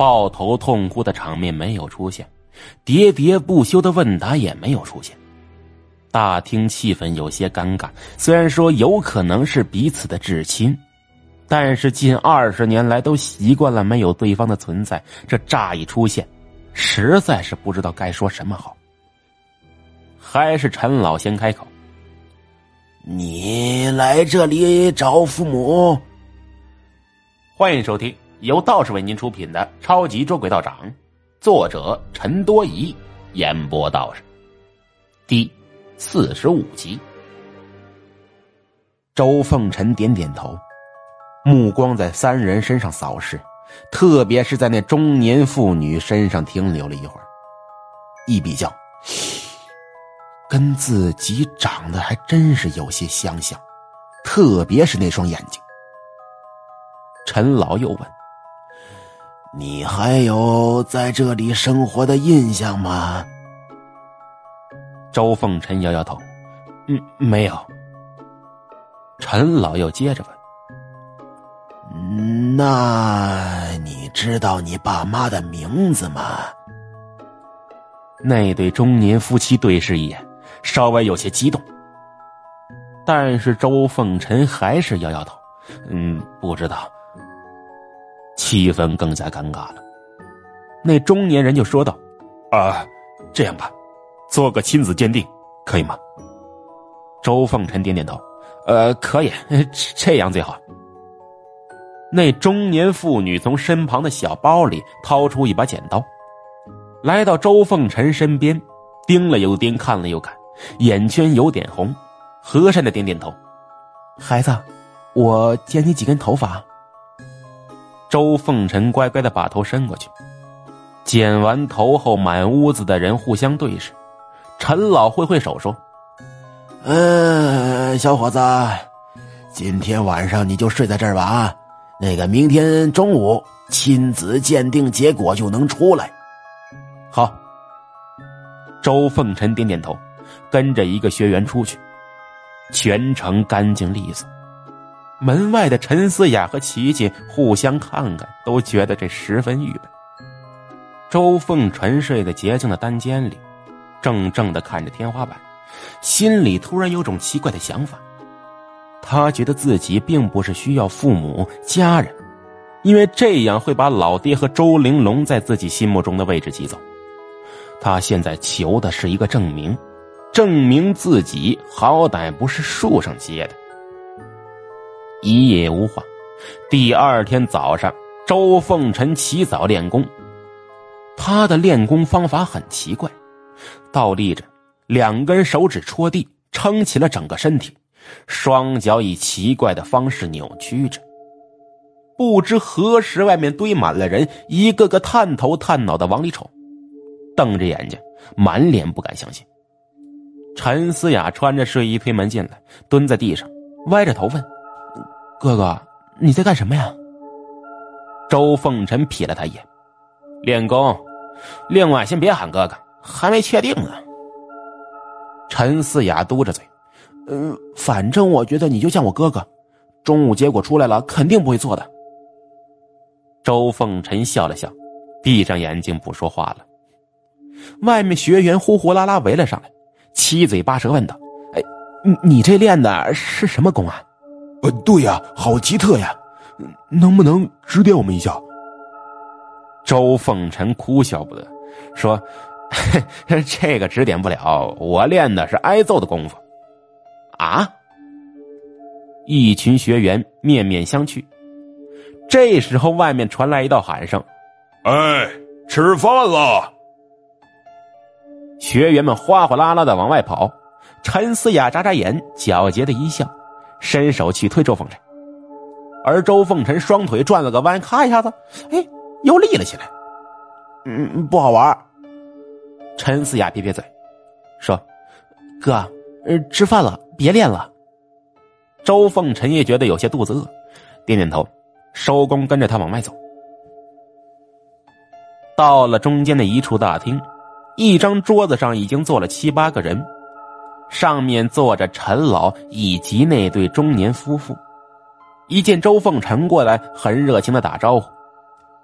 抱头痛哭的场面没有出现，喋喋不休的问答也没有出现。大厅气氛有些尴尬。虽然说有可能是彼此的至亲，但是近二十年来都习惯了没有对方的存在，这乍一出现，实在是不知道该说什么好。还是陈老先开口：“你来这里找父母？”欢迎收听由道士为您出品的《超级捉鬼道长》，作者陈多疑，演播道士。第四十五集。周凤臣点点头，目光在三人身上扫视，特别是在那中年妇女身上停留了一会儿，一比较。跟自己长得还真是有些相像，特别是那双眼睛。陈老又问：“你还有在这里生活的印象吗？”周凤臣摇摇头：“嗯，没有。”陈老又接着问：“那你知道你爸妈的名字吗？”那对中年夫妻对视一眼。稍微有些激动，但是周凤臣还是摇摇头，嗯，不知道。气氛更加尴尬了。那中年人就说道：“啊，这样吧，做个亲子鉴定，可以吗？”周凤臣点点头：“呃，可以，这样最好。”那中年妇女从身旁的小包里掏出一把剪刀，来到周凤臣身边，盯了又盯，看了又看。眼圈有点红，和善的点点头。孩子，我剪你几根头发。周凤臣乖乖的把头伸过去，剪完头后，满屋子的人互相对视。陈老挥挥手说：“嗯，小伙子，今天晚上你就睡在这儿吧啊。那个明天中午亲子鉴定结果就能出来。”好。周凤臣点点头。跟着一个学员出去，全程干净利索。门外的陈思雅和琪琪互相看看，都觉得这十分郁闷。周凤沉睡在洁净的单间里，怔怔的看着天花板，心里突然有种奇怪的想法。他觉得自己并不是需要父母家人，因为这样会把老爹和周玲珑在自己心目中的位置挤走。他现在求的是一个证明。证明自己好歹不是树上结的。一夜无话。第二天早上，周凤臣起早练功。他的练功方法很奇怪，倒立着，两根手指戳地，撑起了整个身体，双脚以奇怪的方式扭曲着。不知何时，外面堆满了人，一个个探头探脑的往里瞅，瞪着眼睛，满脸不敢相信。陈思雅穿着睡衣推门进来，蹲在地上，歪着头问：“哥哥，你在干什么呀？”周凤臣瞥了他一眼：“练功。另外，先别喊哥哥，还没确定呢。”陈思雅嘟着嘴：“嗯，反正我觉得你就像我哥哥，中午结果出来了，肯定不会错的。”周凤臣笑了笑，闭上眼睛不说话了。外面学员呼呼啦啦围了上来。七嘴八舌问道：“哎，你你这练的是什么功啊？”“呃，对呀，好奇特呀，能不能指点我们一下？”周凤臣哭笑不得，说：“ 这个指点不了，我练的是挨揍的功夫。”啊！一群学员面面相觑。这时候，外面传来一道喊声：“哎，吃饭了！”学员们哗哗啦啦的往外跑，陈思雅眨眨眼，皎洁的一笑，伸手去推周凤臣，而周凤臣双腿转了个弯，咔一下子，哎，又立了起来。嗯，不好玩。陈思雅撇撇嘴，说：“哥，呃，吃饭了，别练了。”周凤臣也觉得有些肚子饿，点点头，收工，跟着他往外走。到了中间的一处大厅。一张桌子上已经坐了七八个人，上面坐着陈老以及那对中年夫妇。一见周凤臣过来，很热情的打招呼：“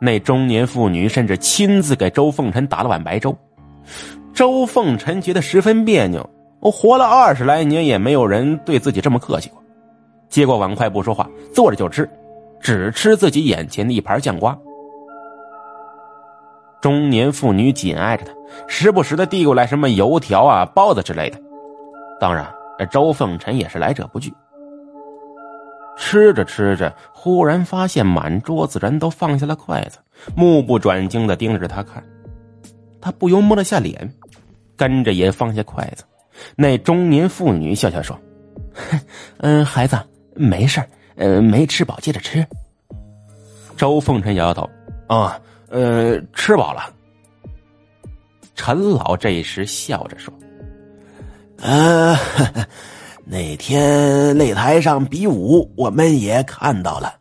那中年妇女甚至亲自给周凤臣打了碗白粥。周凤臣觉得十分别扭，我活了二十来年，也没有人对自己这么客气过。接过碗筷不说话，坐着就吃，只吃自己眼前的一盘酱瓜。中年妇女紧挨着他，时不时的递过来什么油条啊、包子之类的。当然，周凤臣也是来者不拒。吃着吃着，忽然发现满桌子人都放下了筷子，目不转睛的盯着他看。他不由摸了下脸，跟着也放下筷子。那中年妇女笑笑说：“ 嗯，孩子，没事呃，没吃饱接着吃。”周凤臣摇摇头：“啊，呃，吃饱了。”陈老这时笑着说：“呃。”那天擂台上比武，我们也看到了，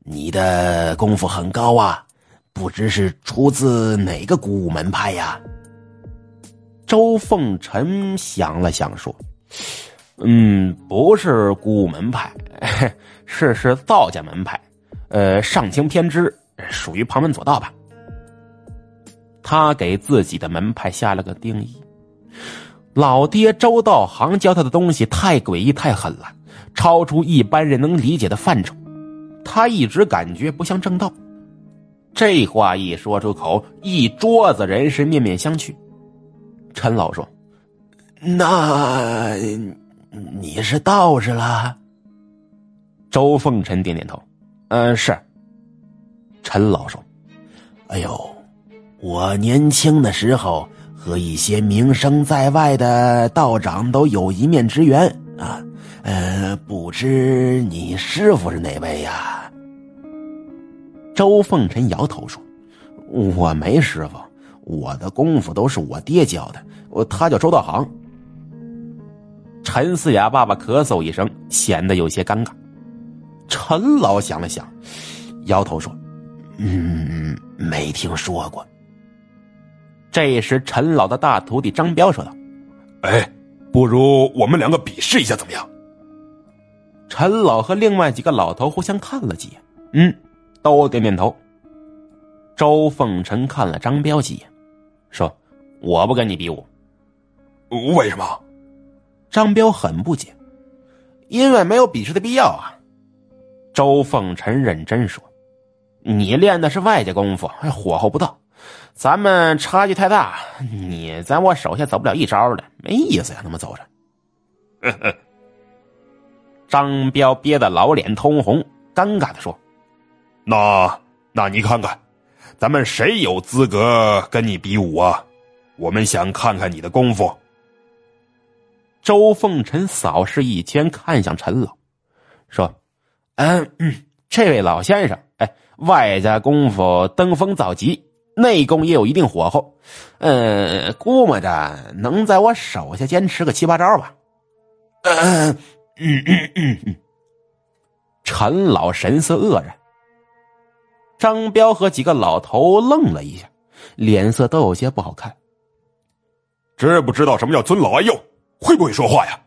你的功夫很高啊，不知是出自哪个古武门派呀？周凤臣想了想说：“嗯，不是古武门派，是是道家门派，呃，上清偏支，属于旁门左道吧。”他给自己的门派下了个定义。老爹周道行教他的东西太诡异、太狠了，超出一般人能理解的范畴。他一直感觉不像正道。这话一说出口，一桌子人是面面相觑。陈老说：“那你是道士了？”周凤臣点点头：“嗯，是。”陈老说：“哎呦，我年轻的时候。”和一些名声在外的道长都有一面之缘啊，呃，不知你师傅是哪位呀？周凤臣摇头说：“我没师傅，我的功夫都是我爹教的，我他叫周道行。”陈思雅爸爸咳嗽一声，显得有些尴尬。陈老想了想，摇头说：“嗯，没听说过。”这时，陈老的大徒弟张彪说道：“哎，不如我们两个比试一下，怎么样？”陈老和另外几个老头互相看了几眼，嗯，都点点头。周凤臣看了张彪几眼，说：“我不跟你比武。”为什么？张彪很不解。因为没有比试的必要啊。周凤臣认真说：“你练的是外家功夫，还火候不到。”咱们差距太大，你在我手下走不了一招的，没意思呀！那么走着，张彪憋得老脸通红，尴尬的说：“那那你看看，咱们谁有资格跟你比武啊？我们想看看你的功夫。”周凤臣扫视一圈，看向陈老，说：“嗯，这位老先生，哎，外家功夫登峰造极。”内功也有一定火候，呃，估摸着能在我手下坚持个七八招吧。嗯嗯嗯嗯。陈老神色愕然，张彪和几个老头愣了一下，脸色都有些不好看。知不知道什么叫尊老爱幼？会不会说话呀？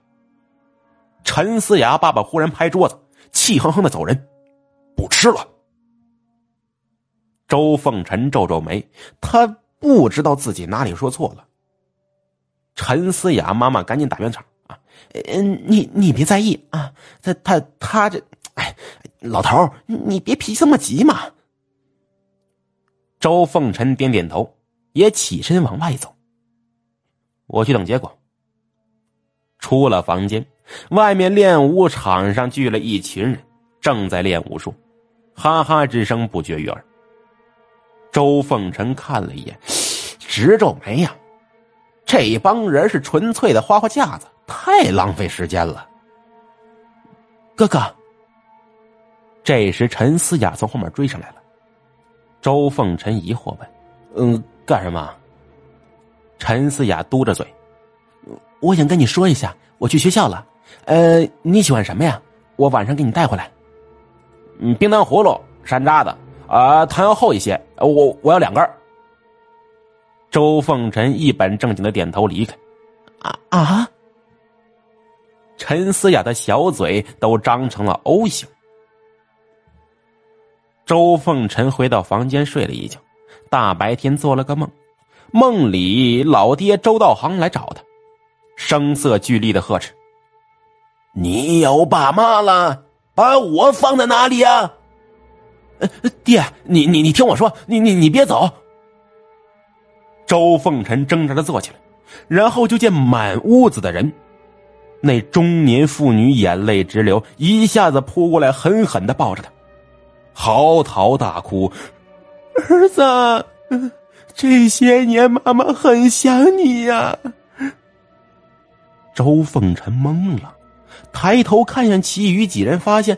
陈思雅爸爸忽然拍桌子，气哼哼的走人，不吃了。周凤臣皱皱眉，他不知道自己哪里说错了。陈思雅妈妈赶紧打圆场啊，嗯，你你别在意啊，他他他这，哎，老头你别脾气这么急嘛。周凤臣点点头，也起身往外走。我去等结果。出了房间，外面练武场上聚了一群人，正在练武术，哈哈之声不绝于耳。周凤臣看了一眼，直皱眉呀。这帮人是纯粹的花花架子，太浪费时间了。哥哥，这时陈思雅从后面追上来了。周凤臣疑惑问：“嗯，干什么？”陈思雅嘟着嘴：“我想跟你说一下，我去学校了。呃，你喜欢什么呀？我晚上给你带回来。嗯，冰糖葫芦、山楂的。”啊，汤要厚一些，我我要两根。周凤臣一本正经的点头离开。啊啊！陈思雅的小嘴都张成了 O 型。周凤臣回到房间睡了一觉，大白天做了个梦，梦里老爹周道行来找他，声色俱厉的呵斥：“你有爸妈了，把我放在哪里呀？”“爹，你你你听我说，你你你别走。”周凤臣挣扎着坐起来，然后就见满屋子的人，那中年妇女眼泪直流，一下子扑过来，狠狠的抱着他，嚎啕大哭：“儿子，这些年妈妈很想你呀。”周凤臣懵了，抬头看向其余几人，发现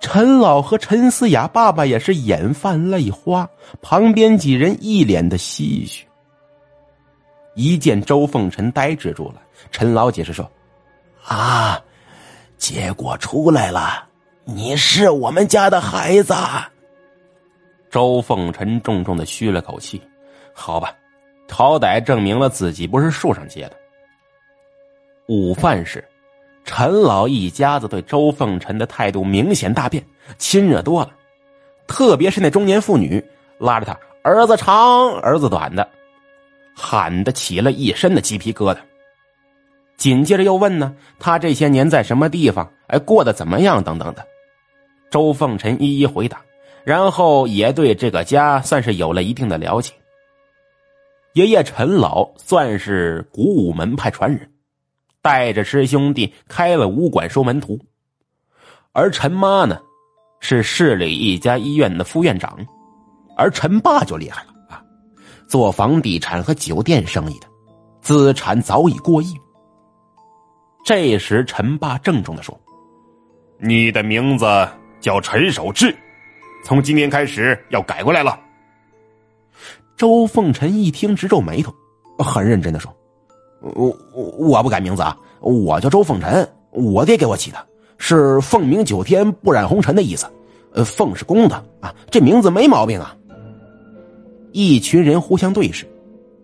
陈老和陈思雅爸爸也是眼泛泪花，旁边几人一脸的唏嘘。一见周凤臣呆滞住了，陈老解释说：“啊，结果出来了，你是我们家的孩子。”周凤臣重重的吁了口气：“好吧，好歹证明了自己不是树上结的。”午饭时，陈老一家子对周凤臣的态度明显大变，亲热多了，特别是那中年妇女拉着他儿子长儿子短的。喊得起了一身的鸡皮疙瘩。紧接着又问呢，他这些年在什么地方？哎，过得怎么样？等等的。周凤臣一一回答，然后也对这个家算是有了一定的了解。爷爷陈老算是古武门派传人，带着师兄弟开了武馆收门徒，而陈妈呢，是市里一家医院的副院长，而陈爸就厉害了啊。做房地产和酒店生意的，资产早已过亿。这时，陈爸郑重的说：“你的名字叫陈守志，从今天开始要改过来了。”周凤臣一听，直皱眉头，很认真的说：“我我我不改名字啊，我叫周凤臣，我爹给我起的，是凤鸣九天不染红尘的意思。呃，凤是公的啊，这名字没毛病啊。”一群人互相对视，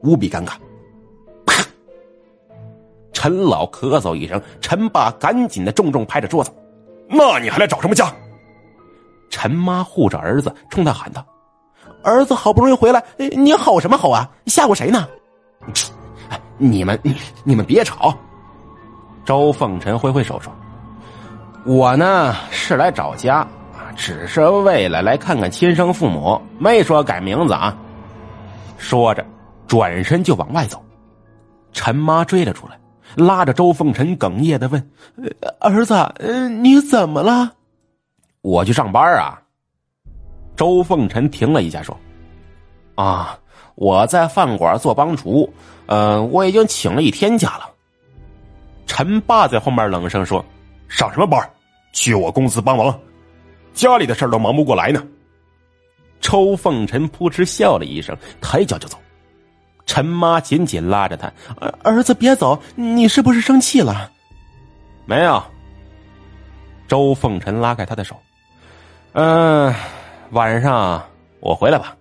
无比尴尬。陈老咳嗽一声，陈爸赶紧的重重拍着桌子：“那你还来找什么家？”陈妈护着儿子，冲他喊道：“儿子好不容易回来，你吼什么吼啊？吓唬谁呢？”你们 你们别吵。周凤臣挥挥手说：“我呢是来找家，只是为了来看看亲生父母，没说改名字啊。”说着，转身就往外走。陈妈追了出来，拉着周凤臣，哽咽的问：“儿子，你怎么了？”“我去上班啊。”周凤臣停了一下，说：“啊，我在饭馆做帮厨，嗯，我已经请了一天假了。”陈爸在后面冷声说：“上什么班？去我公司帮忙，家里的事都忙不过来呢。”周凤臣扑哧笑了一声，抬脚就走。陈妈紧紧拉着他：“儿儿子别走，你是不是生气了？”没有。周凤臣拉开他的手：“嗯，晚上我回来吧。”